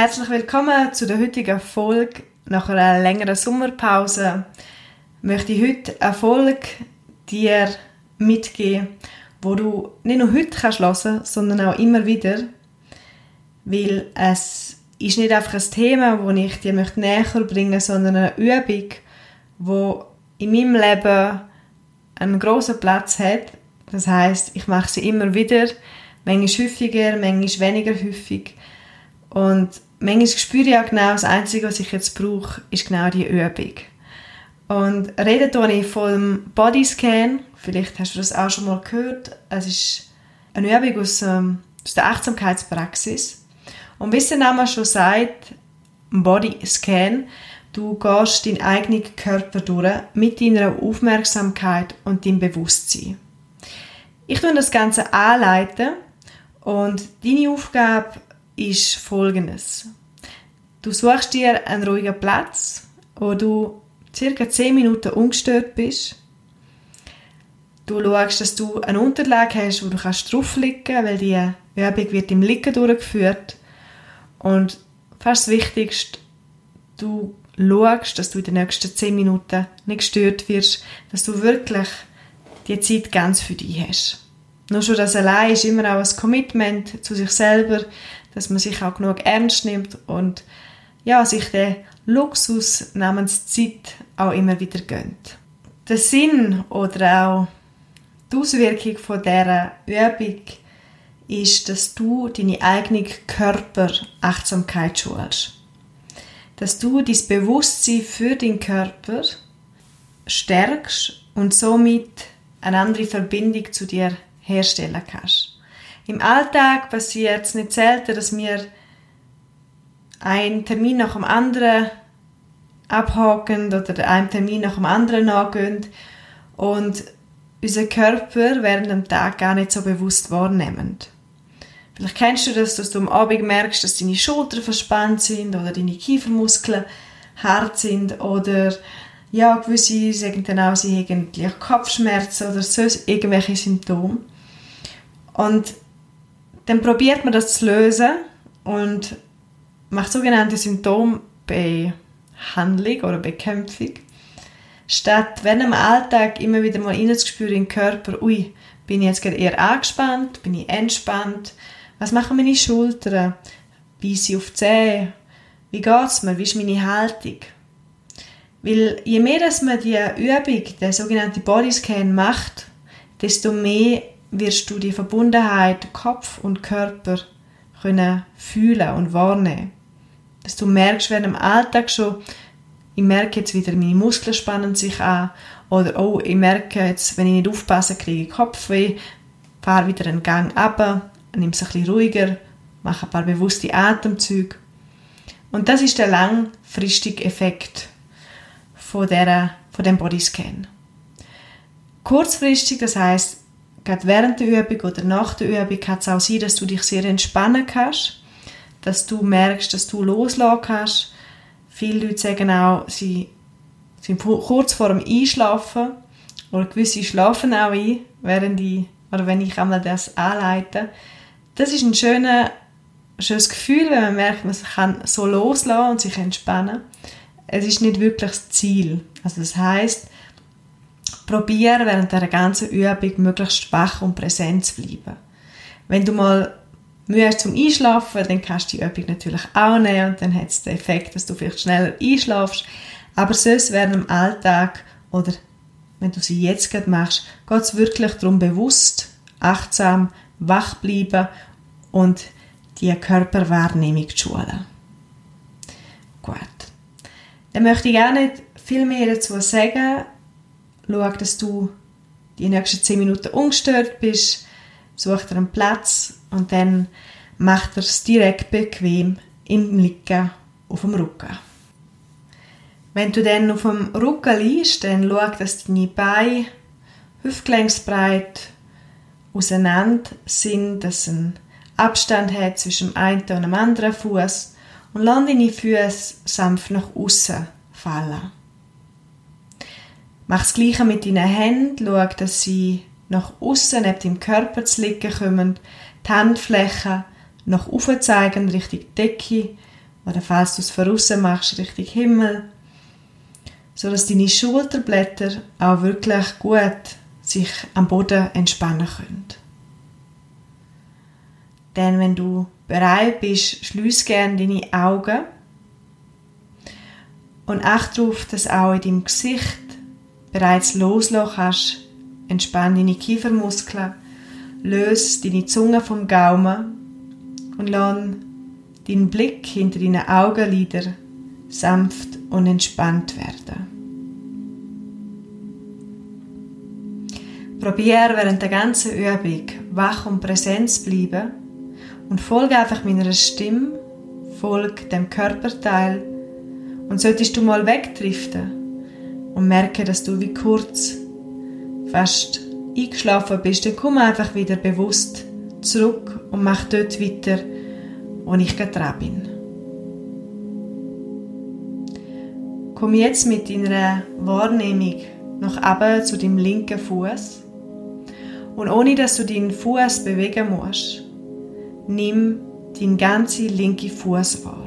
Herzlich willkommen zu der heutigen Folge. Nach einer längeren Sommerpause möchte ich heute eine Folge dir mitgeben, wo du nicht nur heute kannst hören, sondern auch immer wieder, weil es ist nicht einfach ein Thema, das ich dir möchte näher bringen sondern eine Übung, wo in meinem Leben einen großen Platz hat. Das heißt, ich mache sie immer wieder, manchmal häufiger, manchmal weniger häufig. Und manchmal spüre ich auch genau, das Einzige, was ich jetzt brauche, ist genau die Übung. Und rede ich vom Bodyscan. Vielleicht hast du das auch schon mal gehört. Es ist eine Übung aus, ähm, aus der Achtsamkeitspraxis. Und wie es der Name schon sagt, Bodyscan, du gehst deinen eigenen Körper durch mit deiner Aufmerksamkeit und deinem Bewusstsein. Ich tue das Ganze anleiten und deine Aufgabe ist folgendes. Du suchst dir einen ruhigen Platz, wo du circa 10 Minuten ungestört bist. Du schaust, dass du eine Unterlage hast, wo du kannst kannst, weil die Übung wird im Liegen durchgeführt. Und fast das Wichtigste, du schaust, dass du in den nächsten 10 Minuten nicht gestört wirst, dass du wirklich die Zeit ganz für dich hast. Nur schon das allein ist immer auch ein Commitment zu sich selber, dass man sich auch genug ernst nimmt und ja, sich den Luxus namens Zeit auch immer wieder gönnt. Der Sinn oder auch die Auswirkung von dieser Übung ist, dass du deine eigene Körperachtsamkeit schulst. Dass du dein Bewusstsein für deinen Körper stärkst und somit eine andere Verbindung zu dir herstellen kannst. Im Alltag passiert es nicht selten, dass wir einen Termin nach dem anderen abhaken oder einen Termin nach dem anderen nachgehen und unser Körper während dem Tag gar nicht so bewusst wahrnehmen. Vielleicht kennst du das, dass du am Abend merkst, dass deine Schultern verspannt sind oder deine Kiefermuskeln hart sind oder ja, gewisse sagen dann auch, sie haben Kopfschmerzen oder so irgendwelche Symptome. Und dann probiert man das zu lösen und macht sogenannte Symptombehandlung oder Bekämpfung. Statt, wenn im Alltag immer wieder mal reinzuspüren in den Körper, ui, bin ich jetzt gerade eher angespannt, bin ich entspannt, was machen meine Schultern, beiße ich auf die Zähne, wie geht's mir, wie ist meine Haltung? Weil je mehr dass man die Übung, der sogenannte Bodyscan macht, desto mehr wirst du die Verbundenheit Kopf und Körper können fühlen und wahrnehmen. Dass du merkst, während im Alltag schon, ich merke jetzt wieder, meine Muskeln spannen sich an oder oh, ich merke jetzt, wenn ich nicht aufpasse, kriege ich Kopfweh, fahre wieder einen Gang ab, nimm es ein bisschen ruhiger, mache ein paar bewusste Atemzüge. Und das ist der langfristige Effekt von, der, von dem Bodyscan. Kurzfristig, das heißt gerade während der Übung oder nach der Übung kann es auch sein, dass du dich sehr entspannen kannst, dass du merkst, dass du loslassen kannst. Viele Leute sagen auch, sie sind kurz vor dem Einschlafen oder gewisse schlafen auch ein, während ich, oder wenn ich einmal das anleite. Das ist ein schöner, schönes Gefühl, wenn man merkt, man kann so loslassen und sich entspannen. Es ist nicht wirklich das Ziel. Also das heißt, probiere während der ganzen Übung möglichst wach und präsent zu bleiben. Wenn du mal Mühe hast zum Einschlafen, dann kannst du die Übung natürlich auch nehmen und dann hat es den Effekt, dass du vielleicht schneller einschlafst. Aber sonst während im Alltag oder wenn du sie jetzt gerade machst, geht es wirklich darum, bewusst, achtsam, wach bleiben und die Körperwahrnehmung zu schulen. Gut. Dann möchte ich gerne nicht viel mehr dazu sagen schau, dass du die nächsten 10 Minuten ungestört bist. sucht er einen Platz und dann macht er es direkt bequem im Liegen auf dem Rücken. Wenn du dann auf dem Rücken liegst, dann schau, dass deine Beine hüftgelenksbreit auseinander sind, dass ein Abstand hat zwischen dem einen und dem anderen Fuß und lass deine Füße sanft nach außen fallen. Mach das Gleiche mit deinen Händen, schau, dass sie nach außen neben deinem Körper zu liegen kommen, die Handflächen nach oben zeigen, Richtung Decke, oder falls du es von außen machst, Richtung Himmel, so dass deine Schulterblätter auch wirklich gut sich am Boden entspannen können. Denn wenn du bereit bist, schließ gerne deine Augen. Und achte darauf, dass auch in deinem Gesicht bereits loslassen kannst. Entspann deine Kiefermuskeln, löse deine Zunge vom Gaumen und lass deinen Blick hinter deinen Augenlidern sanft und entspannt werden. Probier während der ganzen Übung wach und präsent zu bleiben und folge einfach meiner Stimme, folge dem Körperteil und solltest du mal wegdriften und merke, dass du wie kurz fast eingeschlafen bist, dann komm einfach wieder bewusst zurück und mach dort weiter, wo ich gerade dran bin. Komm jetzt mit deiner Wahrnehmung nach oben zu deinem linken Fuß und ohne dass du deinen Fuß bewegen musst, nimm deinen ganzen linken Fuß wahr.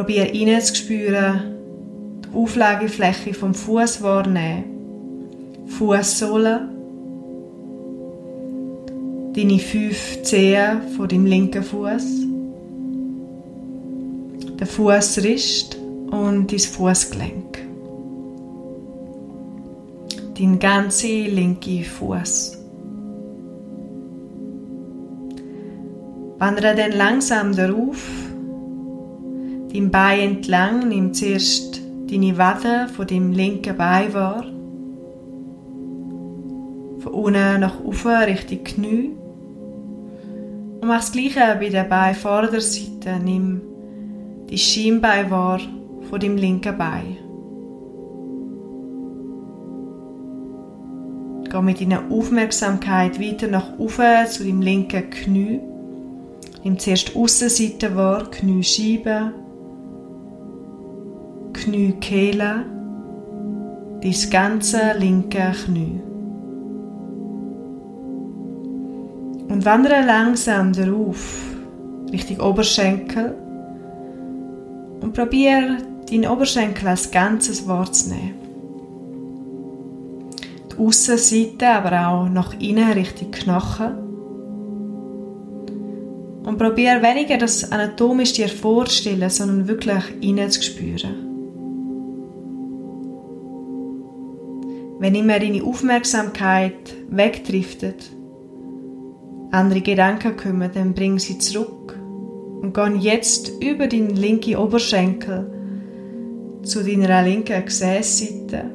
Probier rein zu spüren, die Auflagefläche vom Fuß wahrnehmen, Fußsohle, deine fünf Zehen von deinem linken Fuß, der Fußrist und dein Fußgelenk. Dein ganzer linke Fuß. Wandere dann langsam darauf, dein Bein entlang, nimm zuerst deine Wade von dem linken Bein wahr. Von unten nach oben Richtung Knie. Und mach das Gleiche bei der Beinvorderseite. Nimm die Schienbein wahr von dem linken Bein. Geh mit deiner Aufmerksamkeit weiter nach oben zu dem linken Knie. Nimm zuerst die Aussenseite wahr, Kniescheibe, Kniekehle, dein ganze linke Knie. Und wandere langsam darauf, Richtung Oberschenkel und probiere deinen Oberschenkel als Ganzes wahrzunehmen. Die Aussenseite, aber auch nach innen Richtung Knochen und probiere weniger das anatomisch dir vorzustellen, sondern wirklich hineinzuspüren. Wenn immer deine Aufmerksamkeit wegdriftet, andere Gedanken kommen, dann bring sie zurück und geh jetzt über deinen linken Oberschenkel zu deiner linken Gesäßseite.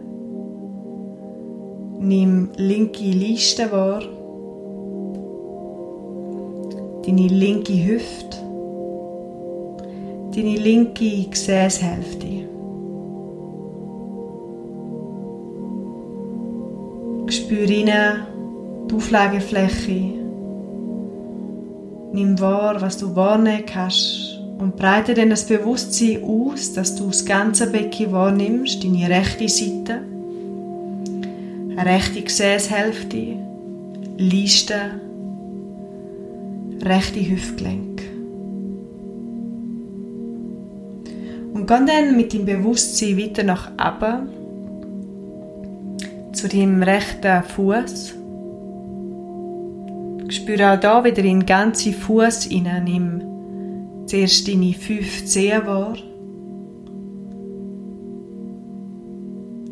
Nimm linke Liste wahr deine linke Hüfte, deine linke Gesäßhälfte. Spür rein die Auflagefläche. Nimm wahr, was du wahrnehmen kannst und breite dann das Bewusstsein aus, dass du das ganze Becken wahrnimmst, deine rechte Seite, rechte Gesäßhälfte, Liste, rechte Hüftgelenk. Und geh dann mit dem Bewusstsein weiter nach oben zu deinem rechten Fuß. Spüre auch da wieder in den ganzen Fuß hinein. Nimm zuerst deine fünf Zehen wahr.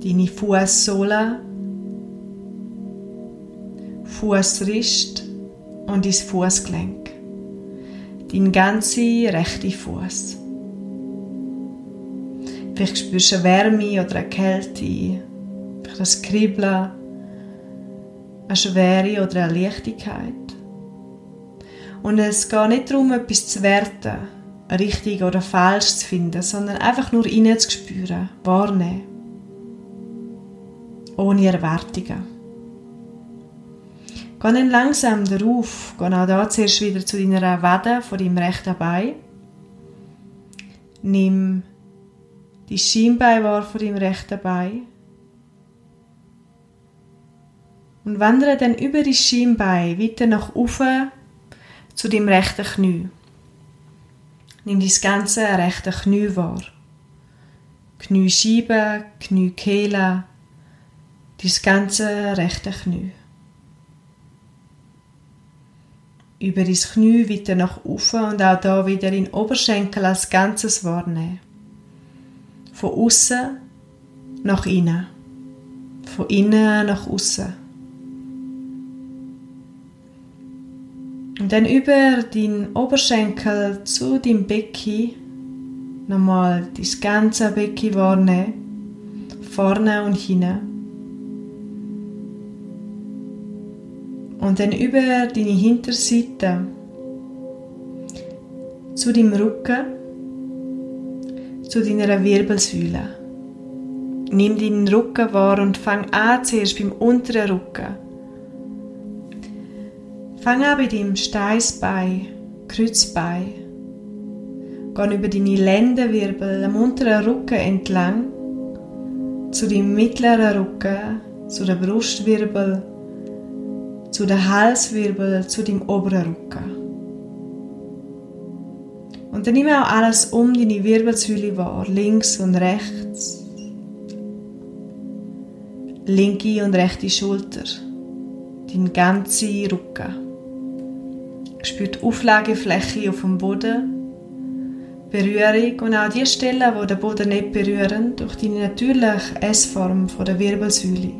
Deine Fußsohle, Fußrist und dein Fußgelenk. Dein ganzer rechter Fuß. Vielleicht spürst du eine Wärme oder eine Kälte, vielleicht ein Kribbeln, ein eine Schwere oder eine Leichtigkeit. Und es geht nicht darum, etwas zu werten, richtig oder falsch zu finden, sondern einfach nur spüren, wahrnehmen. Ohne Erwartungen. Geh dann langsam darauf, geh auch da zuerst wieder zu deiner Wade von deinem rechten Bein. Nimm die Schienbein wahr von deinem rechten Bein. Und wandere dann über die Schienbein weiter nach oben zu deinem rechten Knie. Nimm dein ganze rechte Knie wahr. Kniescheibe, Kniekehle, dein ganze rechte Knie. Über dein Knie weiter nach oben und auch da wieder in Oberschenkel als Ganzes wahrnehmen. Von außen nach innen. Von innen nach außen. Und dann über deinen Oberschenkel zu deinem Becken nochmal das ganze Becken wahrnehmen. Vorne und hinten. Und dann über deine Hinterseite zu deinem Rücken, zu deiner Wirbelsäule. Nimm deinen Rücken wahr und fang an zuerst beim unteren Rücken. Fang an bei deinem Steißbein, Kreuzbein. Geh über deine Lendenwirbel am unteren Rücken entlang zu deinem mittleren Rücken, zu der Brustwirbel, zu der Halswirbel, zu deinem oberen Rücken. Und dann nimm auch alles um deine Wirbelsäule wahr, links und rechts, linke und rechte Schulter, dein ganzer Rücken. Spür die Auflagefläche auf dem Boden, Berührung und auch die Stellen, die den Boden nicht berühren, durch die natürliche S-Form der Wirbelsäule.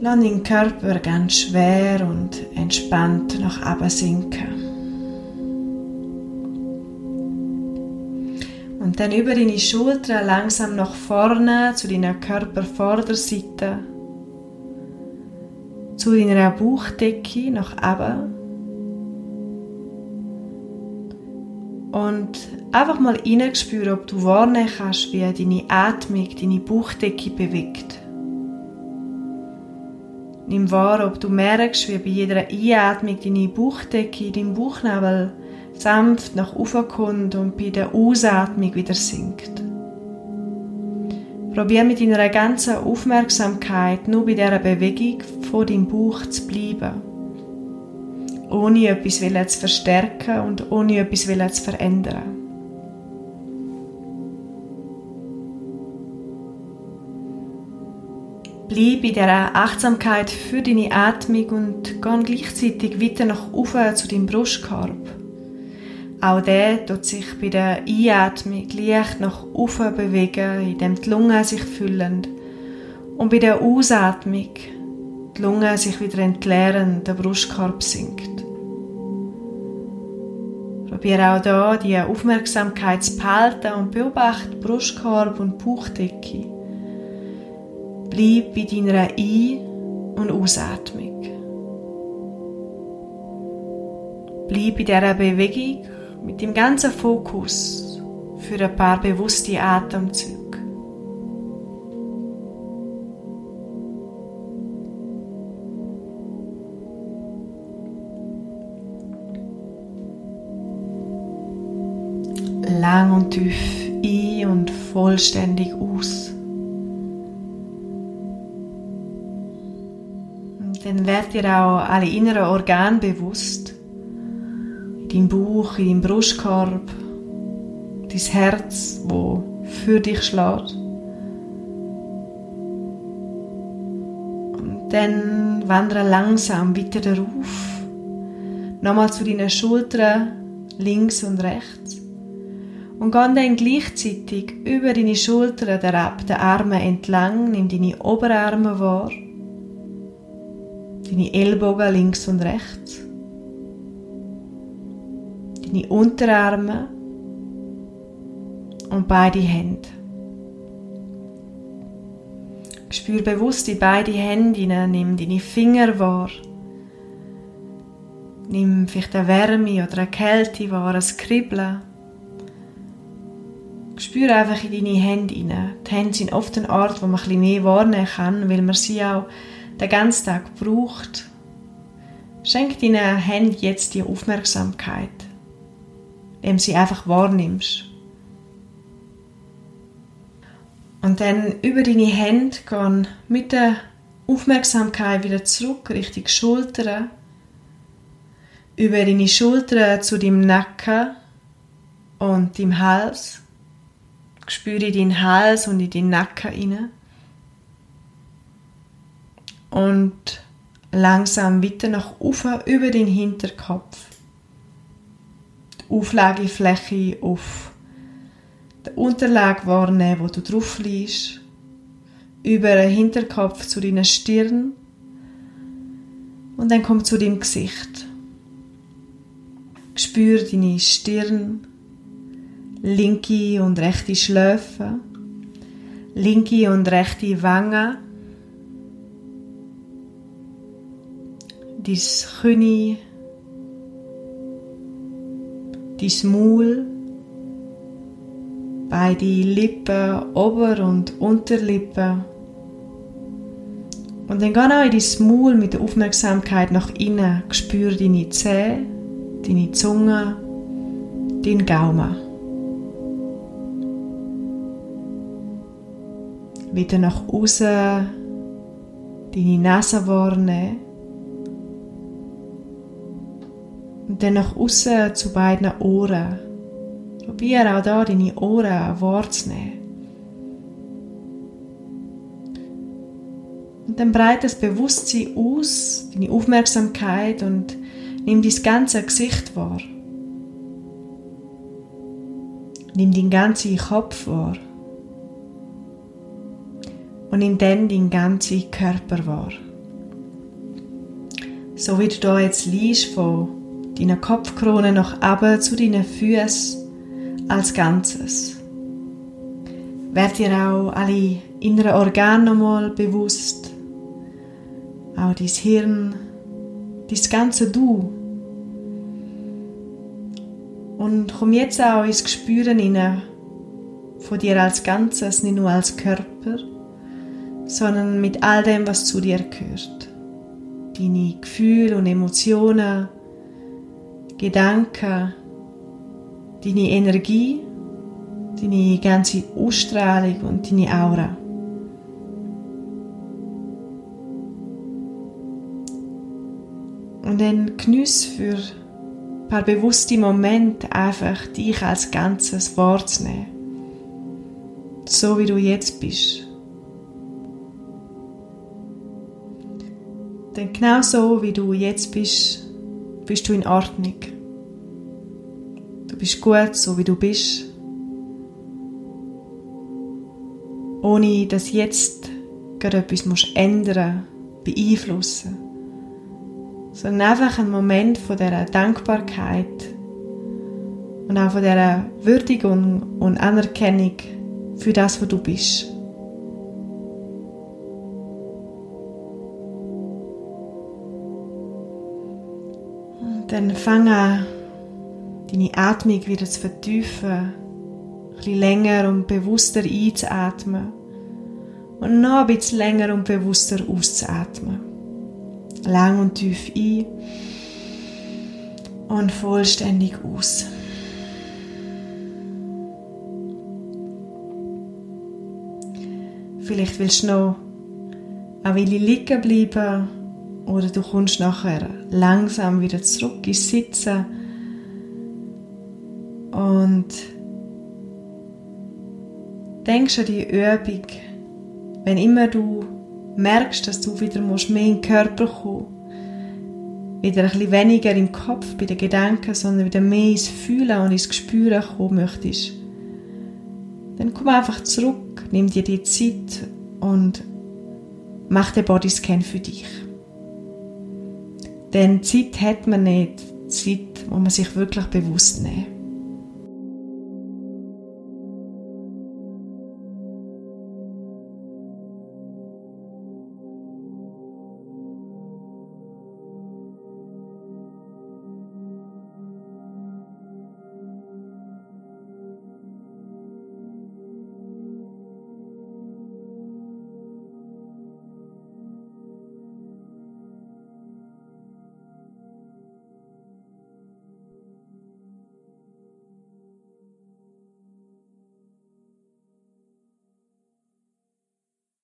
Lass deinen Körper ganz schwer und entspannt nach oben sinken. Und dann über deine Schultern langsam nach vorne zu deiner Körpervorderseite zu deiner Bauchdecke nach oben. Und einfach mal hineinspüren, ob du wahrnehmen kannst, wie deine Atmung deine Bauchdecke bewegt. Nimm wahr, ob du merkst, wie bei jeder Einatmung deine Bauchdecke, dein Bauchnabel sanft nach oben kommt und bei der Ausatmung wieder sinkt. Probier mit deiner ganzen Aufmerksamkeit nur bei dieser Bewegung vor deinem Bauch zu bleiben. Ohne etwas zu verstärken und ohne etwas zu verändern. Bleib in dieser Achtsamkeit für deine Atmung und geh gleichzeitig weiter nach oben zu deinem Brustkorb. Auch der tut sich bei der Einatmung leicht nach oben bewegen, indem die Lungen sich füllen. Und bei der Ausatmung die Lungen sich wieder entleeren, der Brustkorb sinkt. Probiere auch da die Aufmerksamkeit zu behalten und beobachte Brustkorb und Bauchdecke. Bleib bei deiner Ein- und Ausatmung. Bleib bei dieser Bewegung mit dem ganzen Fokus für ein paar bewusste Atemzüge. Lang und tief ein und vollständig aus. Und dann werdet ihr auch alle inneren Organe bewusst dein Bauch, in deinem Brustkorb, dein Herz, wo für dich schlägt. Und dann wandere langsam weiter darauf. Nochmal zu deinen Schultern, links und rechts. Und geh dann gleichzeitig über deine Schultern herab, den Armen entlang, nimm deine Oberarme wahr, deine Ellbogen links und rechts deine Unterarme und beide Hände. Spür bewusst die beiden Hände hinein, nimm deine Finger wahr. Nimm vielleicht eine Wärme oder eine Kälte wahr, ein Kribbeln. Spür einfach in deine Hände hinein. Die Hände sind oft ein Ort, wo man ein mehr wahrnehmen kann, weil man sie auch den ganzen Tag braucht. Schenk deinen Händen jetzt die Aufmerksamkeit, indem sie einfach wahrnimmst. Und dann über deine Hände gehen mit der Aufmerksamkeit wieder zurück Richtung Schultern. Über deine Schultern zu deinem Nacken und deinem Hals. Spüre deinen Hals und in den Nacken hinein. Und langsam weiter nach oben über den Hinterkopf. Die Auflagefläche auf der Unterlage wahrnehmen, wo du drauf liegst. Über den Hinterkopf zu deiner Stirn. Und dann komm zu deinem Gesicht. Spür deine Stirn, linke und rechte Schläfe, linke und rechte Wangen, dein Knie, dein Maul, beide Lippen, Ober- und Unterlippe. Und dann geh auch in dein Maul mit der Aufmerksamkeit nach innen. Spür deine Zähne, deine Zunge, deinen Gaumen. Wieder nach außen deine Nase wahrnehmen. Und dann nach außen zu beiden Ohren. Probiere auch da deine Ohren wahrzunehmen. Und dann breite das Bewusstsein aus, deine Aufmerksamkeit und nimm dein ganze Gesicht wahr. Nimm deinen ganzen Kopf wahr. Und nimm dann deinen ganzen Körper wahr. So wie du da jetzt liest, von deiner Kopfkrone nach oben zu deinen Füßen als Ganzes. Werd dir auch alle inneren Organe nochmal bewusst. Auch dein Hirn, dein ganze Du. Und komm jetzt auch ins Gespüren hinein von dir als Ganzes, nicht nur als Körper, sondern mit all dem, was zu dir gehört. Deine Gefühle und Emotionen, Gedanken, deine Energie, deine ganze Ausstrahlung und deine Aura. Und dann genieß für ein paar bewusste Momente einfach dich als Ganzes wahrzunehmen. So wie du jetzt bist. Denn genau so wie du jetzt bist, bist du in Ordnung. Du bist gut, so wie du bist. Ohne dass jetzt gerade etwas musst ändern, beeinflussen. Sondern einfach ein Moment von dieser Dankbarkeit und auch von dieser Würdigung und Anerkennung für das, was du bist. Dann fang an, deine Atmung wieder zu vertiefen, ein bisschen länger und bewusster einzuatmen und noch ein bisschen länger und bewusster auszuatmen. Lang und tief ein und vollständig aus. Vielleicht willst du noch eine Weile liegen bleiben oder du kommst nachher langsam wieder zurück ins Sitzen und denkst an die Übung, wenn immer du merkst, dass du wieder musst mehr in den Körper kommen wieder ein bisschen weniger im Kopf bei den Gedanken, sondern wieder mehr ins Fühlen und ins Gespüren kommen möchtest, dann komm einfach zurück, nimm dir die Zeit und mach den Bodyscan für dich. Denn Zeit hat man nicht, Zeit, wo man sich wirklich bewusst nehmen.